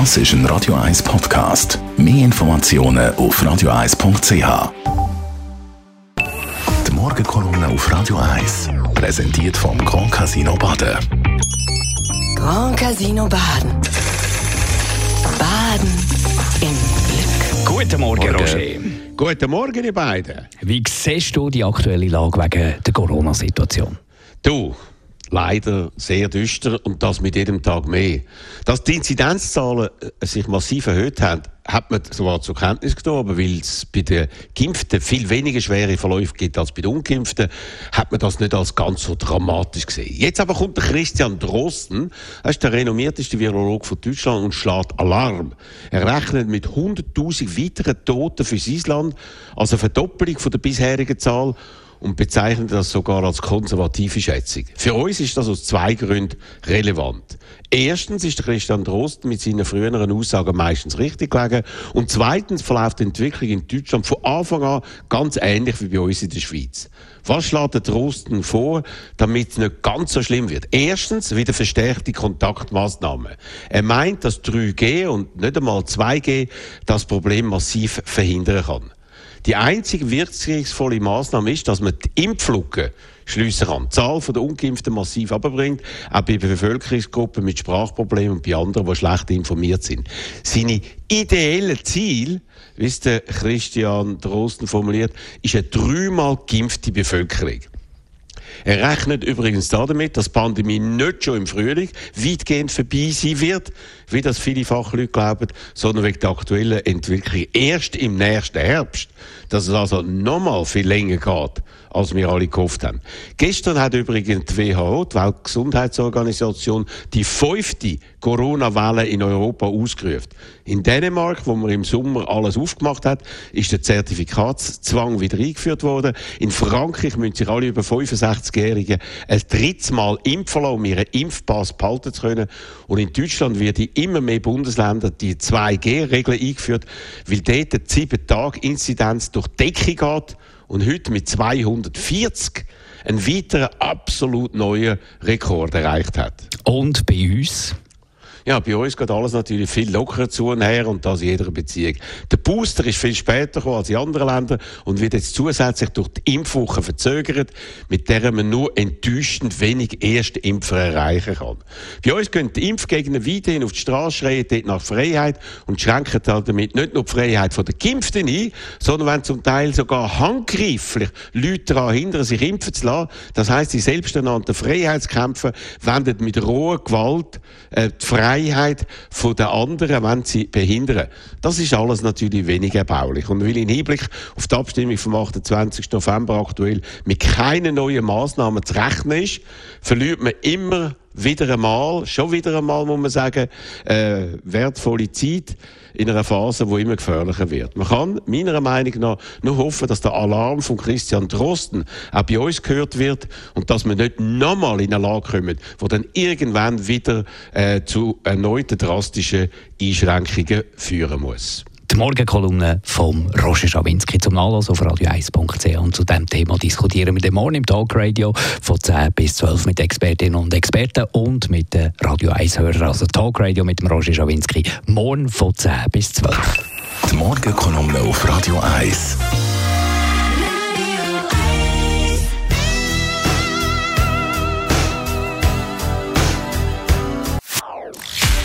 Das ist ein Radio 1 Podcast. Mehr Informationen auf radio1.ch. Die Morgenkolumne auf Radio 1 präsentiert vom Grand Casino Baden. Grand Casino Baden. Baden im Glück. Guten Morgen, Roger. Guten Morgen, ihr beiden. Wie siehst du die aktuelle Lage wegen der Corona-Situation? Du, leider sehr düster und das mit jedem Tag mehr. Dass die Inzidenzzahlen äh, sich massiv erhöht haben, hat man zwar zur Kenntnis genommen, weil es bei den Geimpften viel weniger schwere Verläufe gibt als bei den Ungeimpften, hat man das nicht als ganz so dramatisch gesehen. Jetzt aber kommt der Christian Drosten, er ist der renommierteste Virologe von Deutschland und schlägt Alarm. Er rechnet mit 100.000 weiteren Toten für sein Land, also eine Verdoppelung von der bisherigen Zahl und bezeichnet das sogar als konservative Schätzung. Für uns ist das aus zwei Gründen relevant. Erstens ist Christian Drosten mit seinen früheren Aussagen meistens richtig gelegen und zweitens verläuft die Entwicklung in Deutschland von Anfang an ganz ähnlich wie bei uns in der Schweiz. Was schlägt Drosten vor, damit es nicht ganz so schlimm wird? Erstens wieder verstärkte Kontaktmaßnahmen. Er meint, dass 3G und nicht einmal 2G das Problem massiv verhindern kann. Die einzige wirkungsvolle Maßnahme ist, dass man die Impflücke schliessen kann. Die Zahl der Ungeimpften massiv abbringt, auch bei Bevölkerungsgruppen mit Sprachproblemen und bei anderen, die schlecht informiert sind. Seine ideellen Ziel, wie es der Christian Drosten formuliert, ist eine dreimal geimpfte Bevölkerung. Er rechnet übrigens damit, dass die Pandemie nicht schon im Frühling weitgehend vorbei sein wird, wie das viele Fachleute glauben, sondern wegen der aktuellen Entwicklung erst im nächsten Herbst. Dass es also nochmal viel länger geht, als wir alle gehofft haben. Gestern hat übrigens die WHO, die Weltgesundheitsorganisation, die fünfte Corona-Welle in Europa ausgerufen. In Dänemark, wo man im Sommer alles aufgemacht hat, ist der Zertifikatszwang wieder eingeführt worden. In Frankreich müssen sich alle über 65-Jährigen ein drittes Mal impfen lassen, um ihren Impfpass behalten zu können. Und in Deutschland wird in immer mehr Bundesländern die 2G-Regel eingeführt, weil dort die 7-Tage-Inzidenz durch die Decke geht und heute mit 240 einen weiteren absolut neuen Rekord erreicht hat. Und bei uns? Ja, bei uns geht alles natürlich viel lockerer zu und her und das in jeder Beziehung. Der Booster ist viel später gekommen als in anderen Ländern und wird jetzt zusätzlich durch die Impfwoche verzögert, mit der man nur enttäuschend wenig Erstimpfer erreichen kann. Bei uns gehen die Impfgegner weiterhin auf die Straße, schreien dort nach Freiheit und schränken halt damit nicht nur die Freiheit der Geimpften ein, sondern wenn zum Teil sogar handgreiflich Leute daran hindern, sich impfen zu lassen. Das heisst, die selbsternannten Freiheitskämpfer wenden mit roher Gewalt äh, die Freiheit Freiheit der anderen wenn sie behindern. Das ist alles natürlich weniger erbaulich. Und weil im Hinblick auf die Abstimmung vom 28. November aktuell mit keinen neuen Maßnahmen zu rechnen ist, verliert man immer wieder einmal, schon wieder einmal, muss man sagen, äh, wertvolle Zeit in einer Phase, die immer gefährlicher wird. Man kann meiner Meinung nach nur hoffen, dass der Alarm von Christian Drosten auch bei uns gehört wird und dass wir nicht nochmal in eine Lage kommen, wo dann irgendwann wieder äh, zu erneuten drastischen Einschränkungen führen muss. Die Morgenkolumne vom Roger Schawinski zum Nachlass auf radio1.ch. Und zu diesem Thema diskutieren wir den Morgen im Talkradio von 10 bis 12 mit Expertinnen und Experten und mit den Radio 1-Hörern. Also Talkradio mit dem Roger Schawinski. Morgen von 10 bis 12. Die Morgenkolumne auf Radio 1.